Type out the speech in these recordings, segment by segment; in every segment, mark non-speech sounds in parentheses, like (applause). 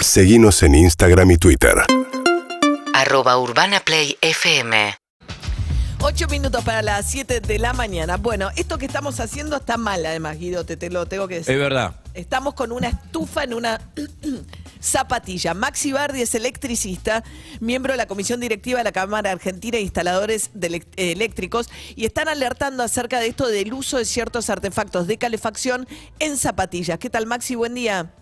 Seguimos en Instagram y Twitter. Arroba Urbana Play FM. Ocho minutos para las 7 de la mañana. Bueno, esto que estamos haciendo está mal, además, Guido, te, te lo tengo que decir. Es verdad. Estamos con una estufa en una (clears throat) zapatilla. Maxi Bardi es electricista, miembro de la comisión directiva de la Cámara Argentina de Instaladores de Eléctricos y están alertando acerca de esto del uso de ciertos artefactos de calefacción en zapatillas. ¿Qué tal, Maxi? Buen día.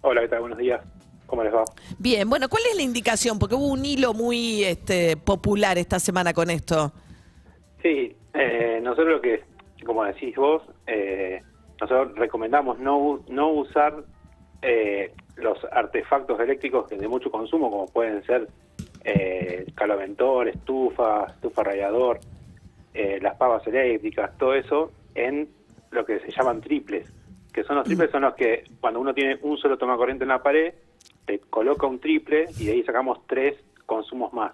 Hola, ¿qué tal? Buenos días. ¿Cómo les va? Bien, bueno, ¿cuál es la indicación? Porque hubo un hilo muy este, popular esta semana con esto. Sí, eh, nosotros lo que, como decís vos, eh, nosotros recomendamos no, no usar eh, los artefactos eléctricos de mucho consumo, como pueden ser eh, caloventor, estufa, estufa radiador, eh, las pavas eléctricas, todo eso en lo que se llaman triples, que son los triples son los que cuando uno tiene un solo toma corriente en la pared, coloca un triple y de ahí sacamos tres consumos más.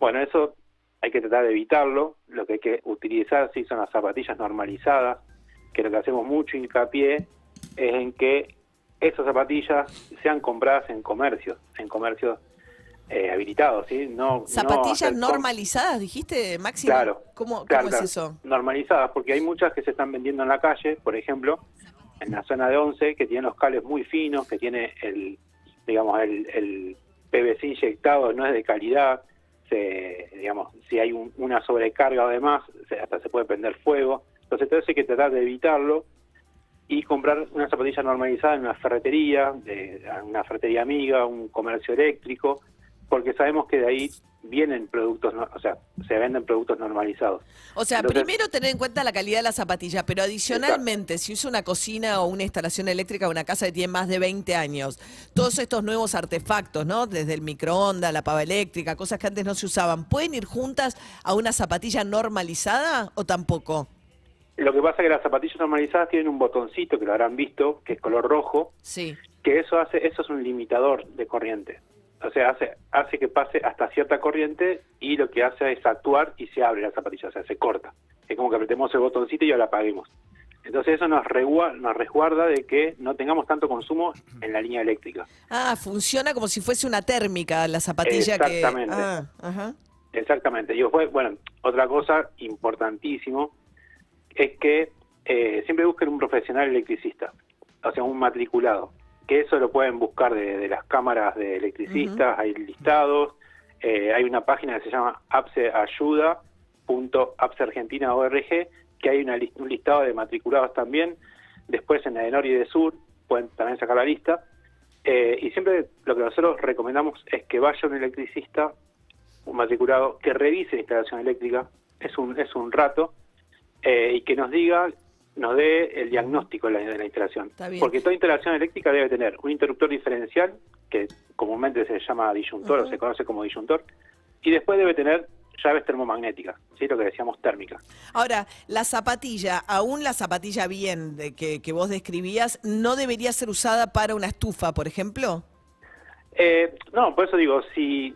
Bueno, eso hay que tratar de evitarlo. Lo que hay que utilizar sí son las zapatillas normalizadas, que lo que hacemos mucho hincapié es en que esas zapatillas sean compradas en comercios, en comercios eh, habilitados, ¿sí? No, Zapatillas normalizadas, dijiste, Maxi. Claro. ¿Cómo, cómo Claro, es claro. eso? Normalizadas, porque hay muchas que se están vendiendo en la calle, por ejemplo, en la zona de 11, que tienen los cables muy finos, que tiene el, digamos, el, el PVC inyectado, no es de calidad, se, digamos, si hay un- una sobrecarga o demás, se- hasta se puede prender fuego. Entonces, hay que tratar de evitarlo y comprar una zapatilla normalizada en una ferretería, de, una ferretería amiga, un comercio eléctrico, porque sabemos que de ahí vienen productos, o sea, se venden productos normalizados. O sea, Entonces- primero tener en cuenta la calidad de la zapatilla, pero adicionalmente, si usa una cocina o una instalación eléctrica de una casa que tiene más de 20 años, todos estos nuevos artefactos, ¿no? Desde el microondas, la pava eléctrica, cosas que antes no se usaban, ¿pueden ir juntas a una zapatilla normalizada o tampoco? Lo que pasa es que las zapatillas normalizadas tienen un botoncito que lo habrán visto, que es color rojo, Sí. que eso hace, eso es un limitador de corriente. O sea, hace, hace que pase hasta cierta corriente y lo que hace es actuar y se abre la zapatilla, o sea, se corta. Es como que apretemos el botoncito y ya la apaguemos. Entonces eso nos, resguarda de que no tengamos tanto consumo en la línea eléctrica. Ah, funciona como si fuese una térmica la zapatilla Exactamente. que... Ah, ajá. Exactamente. Y después, bueno, otra cosa importantísimo es que eh, siempre busquen un profesional electricista, o sea, un matriculado, que eso lo pueden buscar de, de las cámaras de electricistas, hay listados, eh, hay una página que se llama apseayuda.apseargentina.org, que hay una un listado de matriculados también, después en la de Nor y de Sur, pueden también sacar la lista, Eh, y siempre lo que nosotros recomendamos es que vaya un electricista un matriculado que revise la instalación eléctrica, es un, es un rato, eh, y que nos diga, nos dé el diagnóstico de la, de la instalación. Porque toda instalación eléctrica debe tener un interruptor diferencial, que comúnmente se llama disyuntor o se conoce como disyuntor, y después debe tener llaves termomagnéticas, ¿sí? lo que decíamos térmicas. Ahora, la zapatilla, aún la zapatilla bien de que, que vos describías, ¿no debería ser usada para una estufa, por ejemplo? Eh, no, por eso digo, si,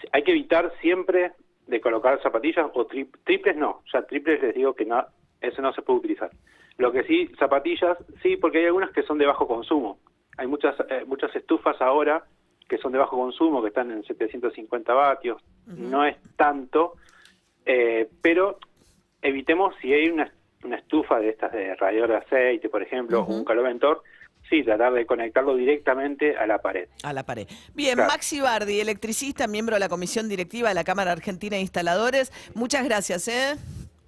si hay que evitar siempre de colocar zapatillas o tri- triples no, ya triples les digo que no, eso no se puede utilizar. Lo que sí, zapatillas, sí, porque hay algunas que son de bajo consumo. Hay muchas eh, muchas estufas ahora que son de bajo consumo, que están en 750 vatios, no es tanto, eh, pero evitemos si hay una, una estufa de estas de radiador de aceite, por ejemplo, o un caloventor, sí, tratar de conectarlo directamente a la pared. A la pared. Bien, Claro. Maxi Bardi, electricista, miembro de la Comisión Directiva de la Cámara Argentina de Instaladores. Muchas gracias, ¿eh?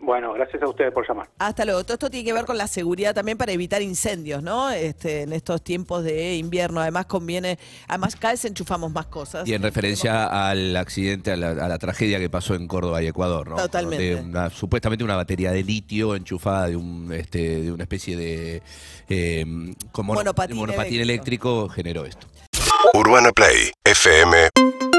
Bueno, gracias a ustedes por llamar. Hasta luego. Todo esto tiene que ver con la seguridad también para evitar incendios, ¿no? Este, en estos tiempos de invierno. Además conviene, además cada vez enchufamos más cosas. Y en referencia al accidente, a la, a la tragedia que pasó en Córdoba y Ecuador, ¿no? Totalmente. De una- supuestamente una batería de litio enchufada de un este, de una especie de eh, como Monopatín monopatín eléctrico generó esto. Urbana Play fm.com